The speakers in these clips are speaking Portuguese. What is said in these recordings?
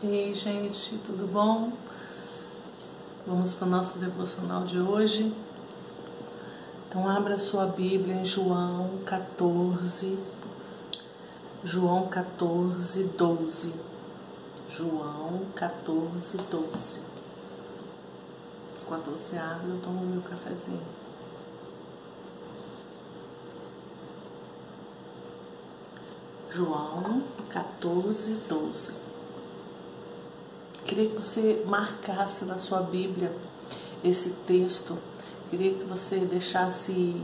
Ei, gente, tudo bom? Vamos para o nosso devocional de hoje. Então, abra sua Bíblia em João 14, João 14, 12. João 14, 12. Enquanto você abre, eu tomo meu cafezinho. João 14, 12. Queria que você marcasse na sua Bíblia esse texto. Queria que você deixasse,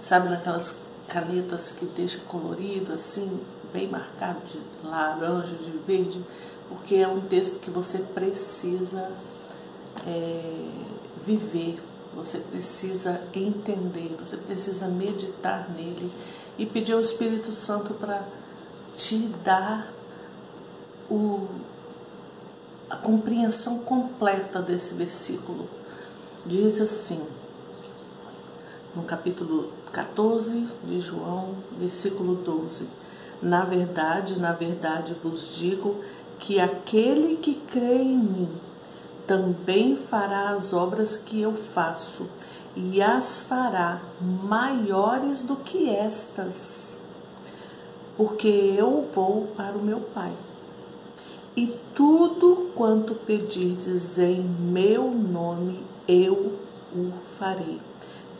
sabe, naquelas canetas que deixa colorido, assim, bem marcado de laranja, de verde, porque é um texto que você precisa é, viver, você precisa entender, você precisa meditar nele e pedir ao Espírito Santo para te dar o a compreensão completa desse versículo. Diz assim, no capítulo 14 de João, versículo 12: Na verdade, na verdade vos digo que aquele que crê em mim também fará as obras que eu faço, e as fará maiores do que estas, porque eu vou para o meu Pai. E tudo quanto pedirdes em meu nome, eu o farei,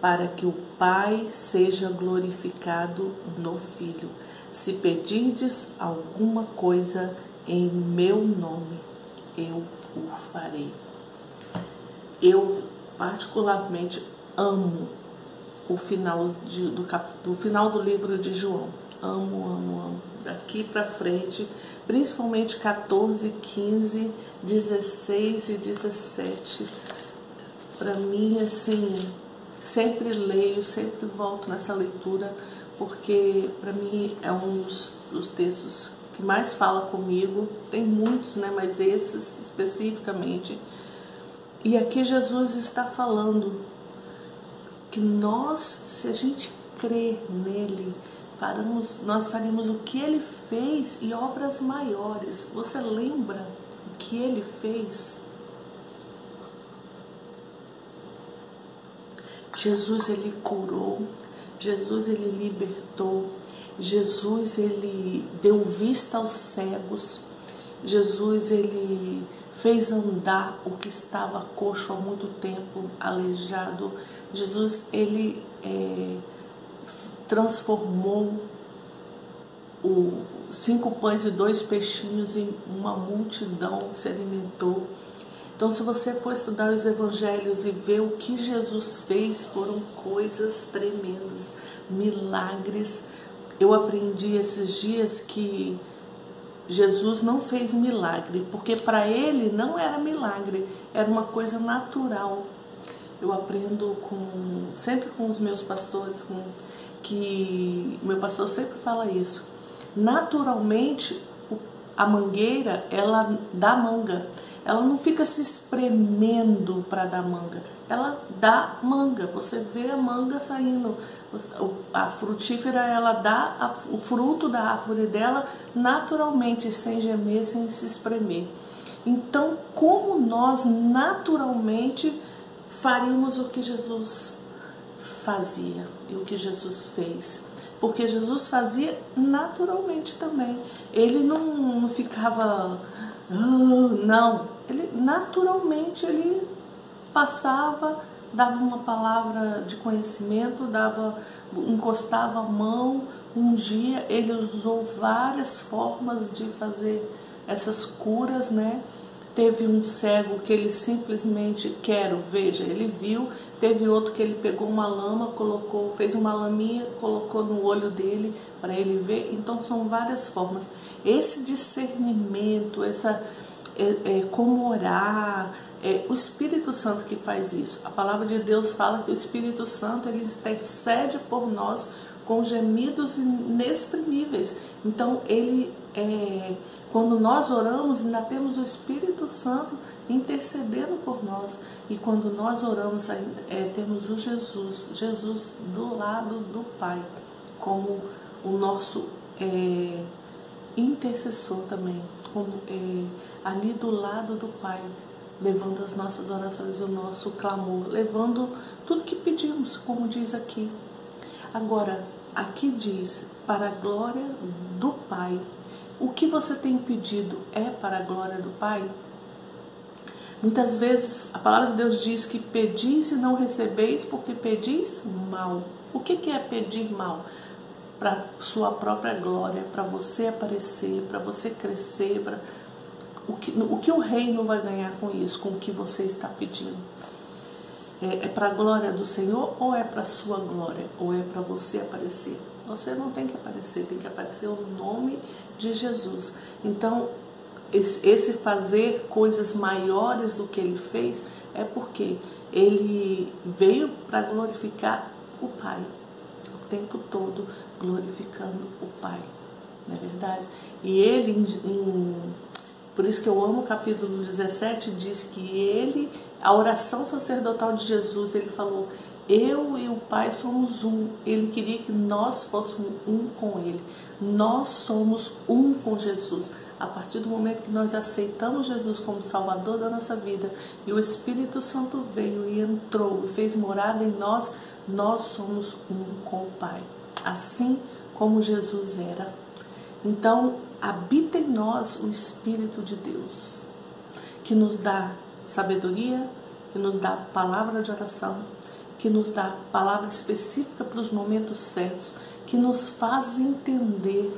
para que o Pai seja glorificado no Filho. Se pedirdes alguma coisa em meu nome, eu o farei. Eu particularmente amo o final, de, do, do final do livro de João Amo, amo, amo. Daqui para frente, principalmente 14, 15, 16 e 17. Para mim, assim, sempre leio, sempre volto nessa leitura, porque para mim é um dos, dos textos que mais fala comigo. Tem muitos, né? Mas esses especificamente. E aqui Jesus está falando que nós, se a gente crer nele, faremos, nós faremos o que ele fez e obras maiores. Você lembra o que ele fez? Jesus ele curou, Jesus ele libertou, Jesus ele deu vista aos cegos, Jesus ele fez andar o que estava coxo há muito tempo, aleijado. Jesus ele é, transformou o cinco pães e dois peixinhos em uma multidão se alimentou. Então, se você for estudar os evangelhos e ver o que Jesus fez, foram coisas tremendas, milagres. Eu aprendi esses dias que Jesus não fez milagre, porque para ele não era milagre, era uma coisa natural. Eu aprendo com sempre com os meus pastores, com que meu pastor sempre fala isso. Naturalmente, a mangueira, ela dá manga. Ela não fica se espremendo para dar manga. Ela dá manga. Você vê a manga saindo. A frutífera, ela dá o fruto da árvore dela naturalmente, sem gemer, sem se espremer. Então, como nós naturalmente faríamos o que Jesus fazia e o que Jesus fez. Porque Jesus fazia naturalmente também. Ele não, não ficava. Oh, não. Ele naturalmente ele passava, dava uma palavra de conhecimento, dava, encostava a mão, ungia. Ele usou várias formas de fazer essas curas, né? Teve um cego que ele simplesmente quero, veja, ele viu. Teve outro que ele pegou uma lama, colocou, fez uma laminha, colocou no olho dele para ele ver. Então são várias formas. Esse discernimento, essa é, é, como orar, é o Espírito Santo que faz isso. A palavra de Deus fala que o Espírito Santo ele intercede por nós com gemidos inexprimíveis. Então ele é quando nós oramos, ainda temos o Espírito Santo intercedendo por nós. E quando nós oramos, é, temos o Jesus, Jesus do lado do Pai, como o nosso é, intercessor também, como é, ali do lado do Pai, levando as nossas orações, o nosso clamor, levando tudo que pedimos, como diz aqui. Agora, aqui diz, para a glória do Pai. O que você tem pedido é para a glória do Pai? Muitas vezes a palavra de Deus diz que pedis e não recebeis porque pedis mal. O que é pedir mal? Para sua própria glória, para você aparecer, para você crescer, o que, o que o reino vai ganhar com isso, com o que você está pedindo? É, é para a glória do Senhor ou é para a sua glória? Ou é para você aparecer? Você não tem que aparecer, tem que aparecer o nome de Jesus. Então, esse fazer coisas maiores do que ele fez é porque ele veio para glorificar o Pai, o tempo todo glorificando o Pai, não é verdade? E ele, em, por isso que eu amo o capítulo 17, diz que ele, a oração sacerdotal de Jesus, ele falou: Eu e o Pai somos um. Ele queria que nós fôssemos um com ele. Nós somos um com Jesus. A partir do momento que nós aceitamos Jesus como Salvador da nossa vida e o Espírito Santo veio e entrou e fez morada em nós, nós somos um com o Pai. Assim como Jesus era. Então, habita em nós o Espírito de Deus, que nos dá sabedoria, que nos dá palavra de oração, que nos dá palavra específica para os momentos certos, que nos faz entender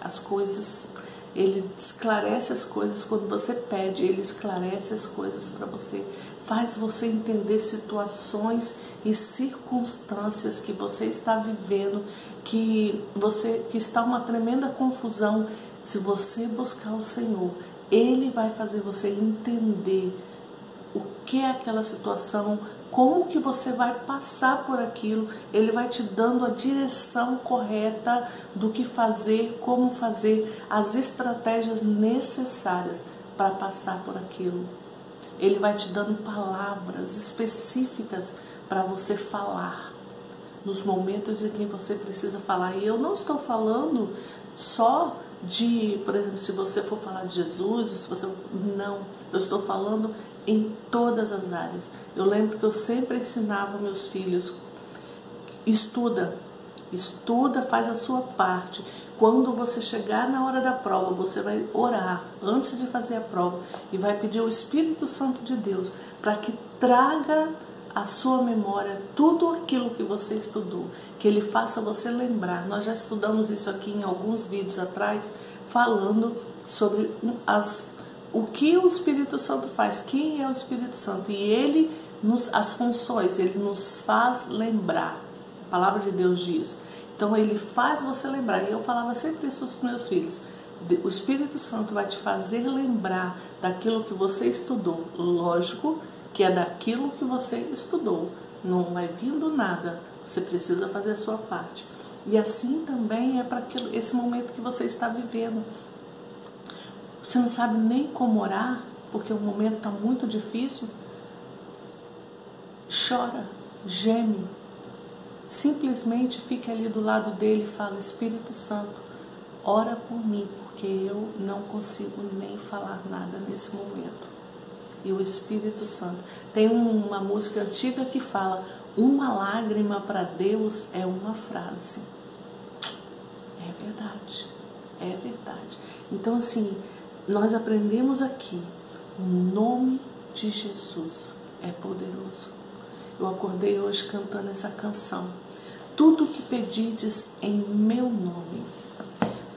as coisas. Ele esclarece as coisas quando você pede, ele esclarece as coisas para você, faz você entender situações e circunstâncias que você está vivendo, que você que está uma tremenda confusão, se você buscar o Senhor, ele vai fazer você entender o que é aquela situação, como que você vai passar por aquilo, ele vai te dando a direção correta do que fazer, como fazer, as estratégias necessárias para passar por aquilo. Ele vai te dando palavras específicas para você falar nos momentos em que você precisa falar. E eu não estou falando só de, por exemplo, se você for falar de Jesus, se você não, eu estou falando em todas as áreas. Eu lembro que eu sempre ensinava meus filhos estuda, estuda, faz a sua parte. Quando você chegar na hora da prova, você vai orar antes de fazer a prova e vai pedir o Espírito Santo de Deus para que traga a sua memória tudo aquilo que você estudou, que ele faça você lembrar. Nós já estudamos isso aqui em alguns vídeos atrás, falando sobre as, o que o Espírito Santo faz, quem é o Espírito Santo, e ele nos as funções, ele nos faz lembrar. A palavra de Deus diz. Então ele faz você lembrar. E eu falava sempre isso os meus filhos. O Espírito Santo vai te fazer lembrar daquilo que você estudou. Lógico que é daquilo que você estudou. Não vai vindo nada. Você precisa fazer a sua parte. E assim também é para esse momento que você está vivendo. Você não sabe nem como orar, porque o momento está muito difícil. Chora, geme, simplesmente fique ali do lado dele e fala: Espírito Santo, ora por mim, porque eu não consigo nem falar nada nesse momento. E o Espírito Santo. Tem uma música antiga que fala: Uma lágrima para Deus é uma frase. É verdade, é verdade. Então, assim, nós aprendemos aqui: o nome de Jesus é poderoso. Eu acordei hoje cantando essa canção. Tudo que pedides em meu nome,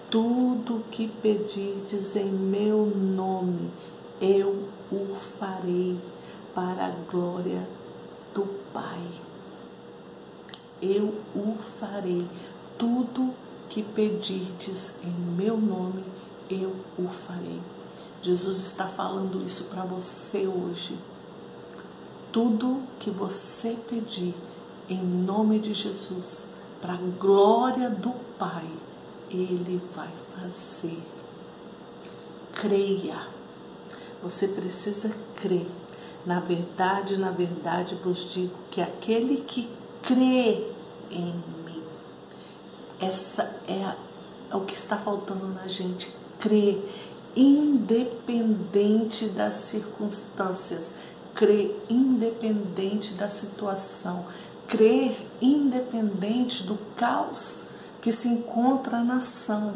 tudo que pedides em meu nome, eu o farei para a glória do Pai. Eu o farei. Tudo que pedirdes em meu nome, eu o farei. Jesus está falando isso para você hoje. Tudo que você pedir em nome de Jesus, para a glória do Pai, Ele vai fazer. Creia. Você precisa crer. Na verdade, na verdade vos digo que aquele que crê em mim, essa é a, é o que está faltando na gente. Crer, independente das circunstâncias. Crer independente da situação. Crer independente do caos que se encontra a nação.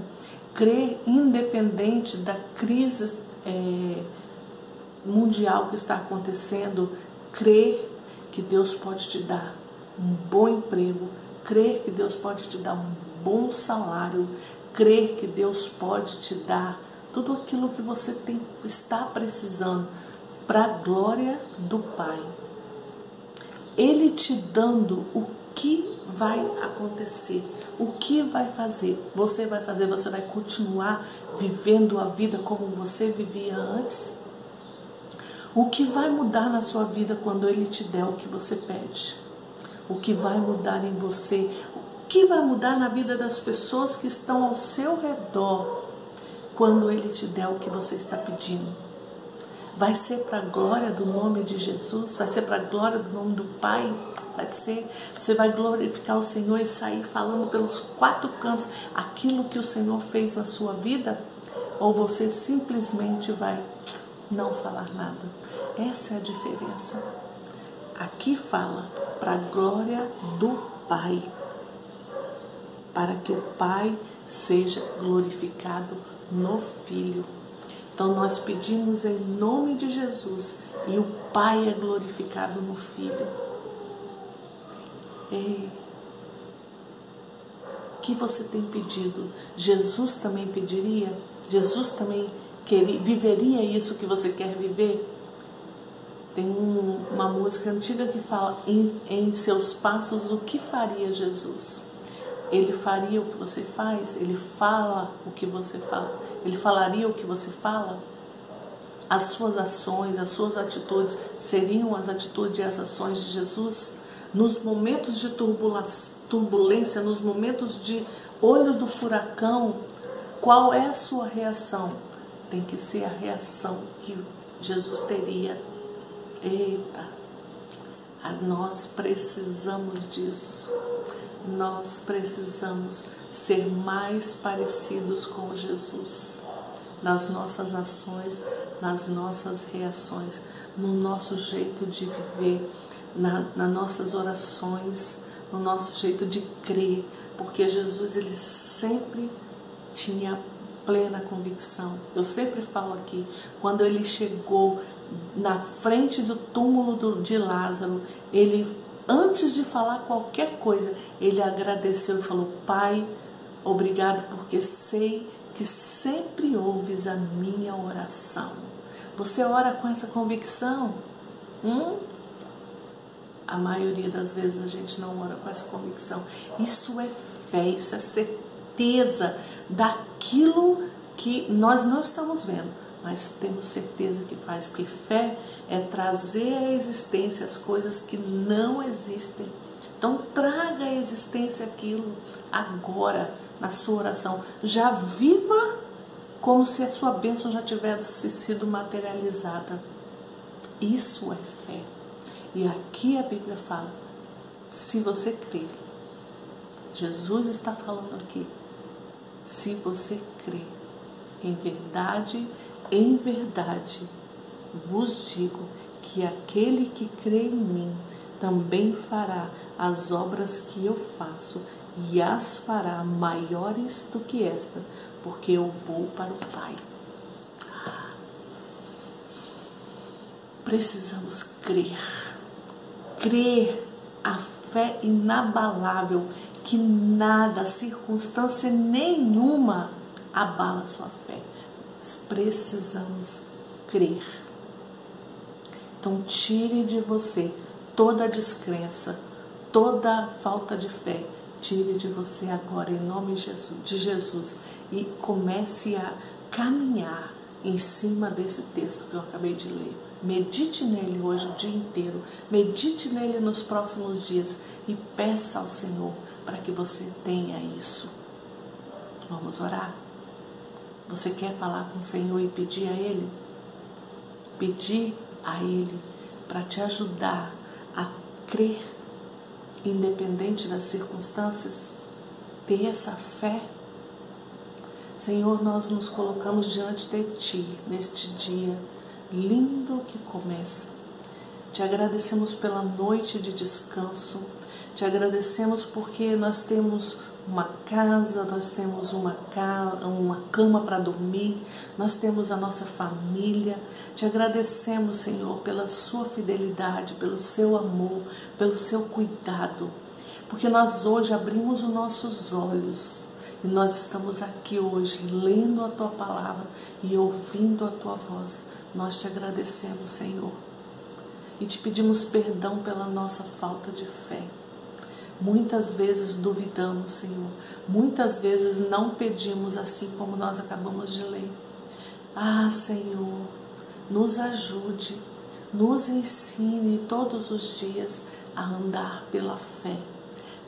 Crer independente da crise é, mundial que está acontecendo. Crer que Deus pode te dar um bom emprego. Crer que Deus pode te dar um bom salário. Crer que Deus pode te dar tudo aquilo que você tem, está precisando para a glória do Pai. Ele te dando o que vai acontecer, o que vai fazer. Você vai fazer, você vai continuar vivendo a vida como você vivia antes? O que vai mudar na sua vida quando ele te der o que você pede? O que vai mudar em você? O que vai mudar na vida das pessoas que estão ao seu redor quando ele te der o que você está pedindo? vai ser para a glória do nome de Jesus, vai ser para a glória do nome do Pai, vai ser, você vai glorificar o Senhor e sair falando pelos quatro cantos aquilo que o Senhor fez na sua vida, ou você simplesmente vai não falar nada. Essa é a diferença. Aqui fala para a glória do Pai, para que o Pai seja glorificado no Filho. Então nós pedimos em nome de Jesus e o Pai é glorificado no Filho. Ei, que você tem pedido? Jesus também pediria? Jesus também queria, viveria isso que você quer viver? Tem um, uma música antiga que fala em, em seus passos o que faria Jesus. Ele faria o que você faz, ele fala o que você fala, ele falaria o que você fala. As suas ações, as suas atitudes seriam as atitudes e as ações de Jesus nos momentos de turbulência, nos momentos de olho do furacão. Qual é a sua reação? Tem que ser a reação que Jesus teria. Eita, nós precisamos disso nós precisamos ser mais parecidos com Jesus nas nossas ações, nas nossas reações, no nosso jeito de viver, na, nas nossas orações, no nosso jeito de crer, porque Jesus ele sempre tinha plena convicção. Eu sempre falo aqui, quando ele chegou na frente do túmulo de Lázaro, ele antes de falar qualquer coisa, ele agradeceu e falou: Pai, obrigado porque sei que sempre ouves a minha oração. Você ora com essa convicção? Hum? A maioria das vezes a gente não ora com essa convicção. Isso é fé, isso é certeza daquilo que nós não estamos vendo mas temos certeza que faz, porque fé é trazer à existência as coisas que não existem. Então traga à existência aquilo agora na sua oração. Já viva como se a sua bênção já tivesse sido materializada. Isso é fé. E aqui a Bíblia fala: se você crer, Jesus está falando aqui, se você crer em verdade em verdade, vos digo que aquele que crê em mim também fará as obras que eu faço e as fará maiores do que esta, porque eu vou para o Pai. Precisamos crer, crer a fé inabalável que nada, circunstância nenhuma abala sua fé precisamos crer. Então, tire de você toda a descrença, toda a falta de fé. Tire de você agora, em nome de Jesus, e comece a caminhar em cima desse texto que eu acabei de ler. Medite nele hoje o dia inteiro, medite nele nos próximos dias e peça ao Senhor para que você tenha isso. Vamos orar? Você quer falar com o Senhor e pedir a Ele? Pedir a Ele para te ajudar a crer, independente das circunstâncias, ter essa fé. Senhor, nós nos colocamos diante de Ti neste dia lindo que começa. Te agradecemos pela noite de descanso, te agradecemos porque nós temos uma casa, nós temos uma, ca uma cama para dormir, nós temos a nossa família. Te agradecemos, Senhor, pela Sua fidelidade, pelo Seu amor, pelo Seu cuidado, porque nós hoje abrimos os nossos olhos e nós estamos aqui hoje lendo a Tua palavra e ouvindo a Tua voz. Nós te agradecemos, Senhor, e te pedimos perdão pela nossa falta de fé. Muitas vezes duvidamos, Senhor. Muitas vezes não pedimos assim como nós acabamos de ler. Ah, Senhor, nos ajude, nos ensine todos os dias a andar pela fé,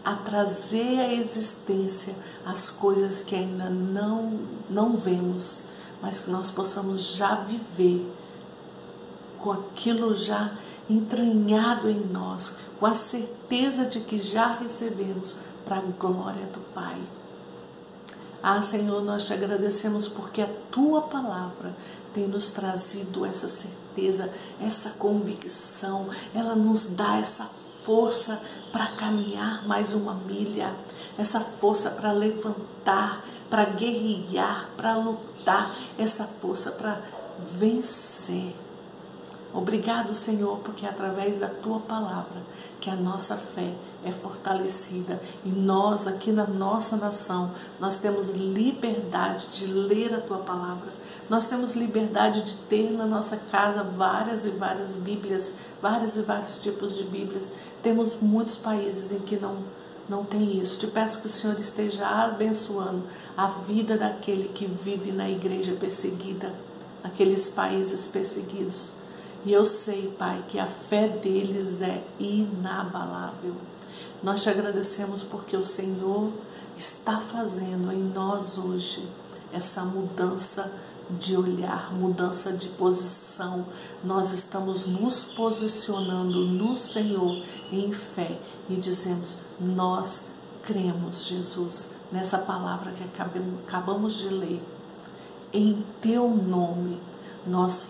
a trazer à existência as coisas que ainda não, não vemos, mas que nós possamos já viver com aquilo já entranhado em nós, com a certeza de que já recebemos para a glória do Pai. Ah, Senhor, nós te agradecemos porque a tua palavra tem nos trazido essa certeza, essa convicção, ela nos dá essa força para caminhar mais uma milha, essa força para levantar, para guerrear, para lutar, essa força para vencer. Obrigado, Senhor, porque é através da tua palavra que a nossa fé é fortalecida e nós aqui na nossa nação, nós temos liberdade de ler a tua palavra. Nós temos liberdade de ter na nossa casa várias e várias Bíblias, vários e vários tipos de Bíblias. Temos muitos países em que não não tem isso. Te peço que o Senhor esteja abençoando a vida daquele que vive na igreja perseguida, naqueles países perseguidos. E eu sei, Pai, que a fé deles é inabalável. Nós te agradecemos porque o Senhor está fazendo em nós hoje essa mudança de olhar, mudança de posição. Nós estamos nos posicionando no Senhor em fé e dizemos: Nós cremos, Jesus, nessa palavra que acabamos de ler. Em teu nome nós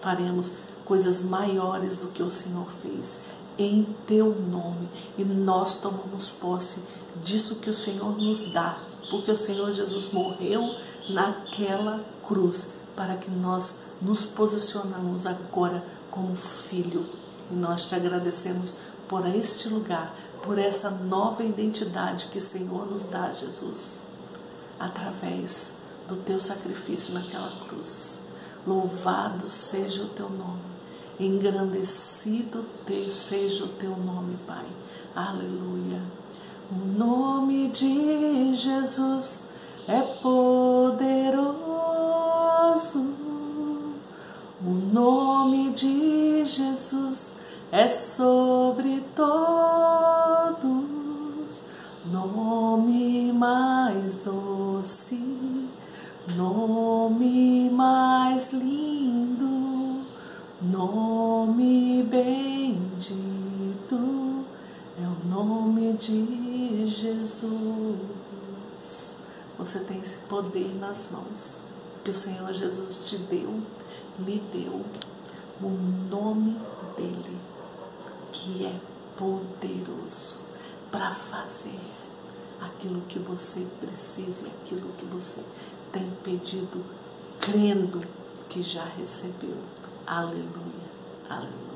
faremos coisas maiores do que o Senhor fez em teu nome. E nós tomamos posse disso que o Senhor nos dá, porque o Senhor Jesus morreu naquela cruz para que nós nos posicionamos agora como filho. E nós te agradecemos por este lugar, por essa nova identidade que o Senhor nos dá, Jesus, através do teu sacrifício naquela cruz. Louvado seja o teu nome engrandecido seja o teu nome, Pai. Aleluia. O nome de Jesus é poderoso. O nome de Jesus é sobre todos. Nome mais doce, nome mais lindo Você tem esse poder nas mãos que o Senhor Jesus te deu, me deu, o nome dele, que é poderoso para fazer aquilo que você precisa e aquilo que você tem pedido, crendo que já recebeu. Aleluia, aleluia.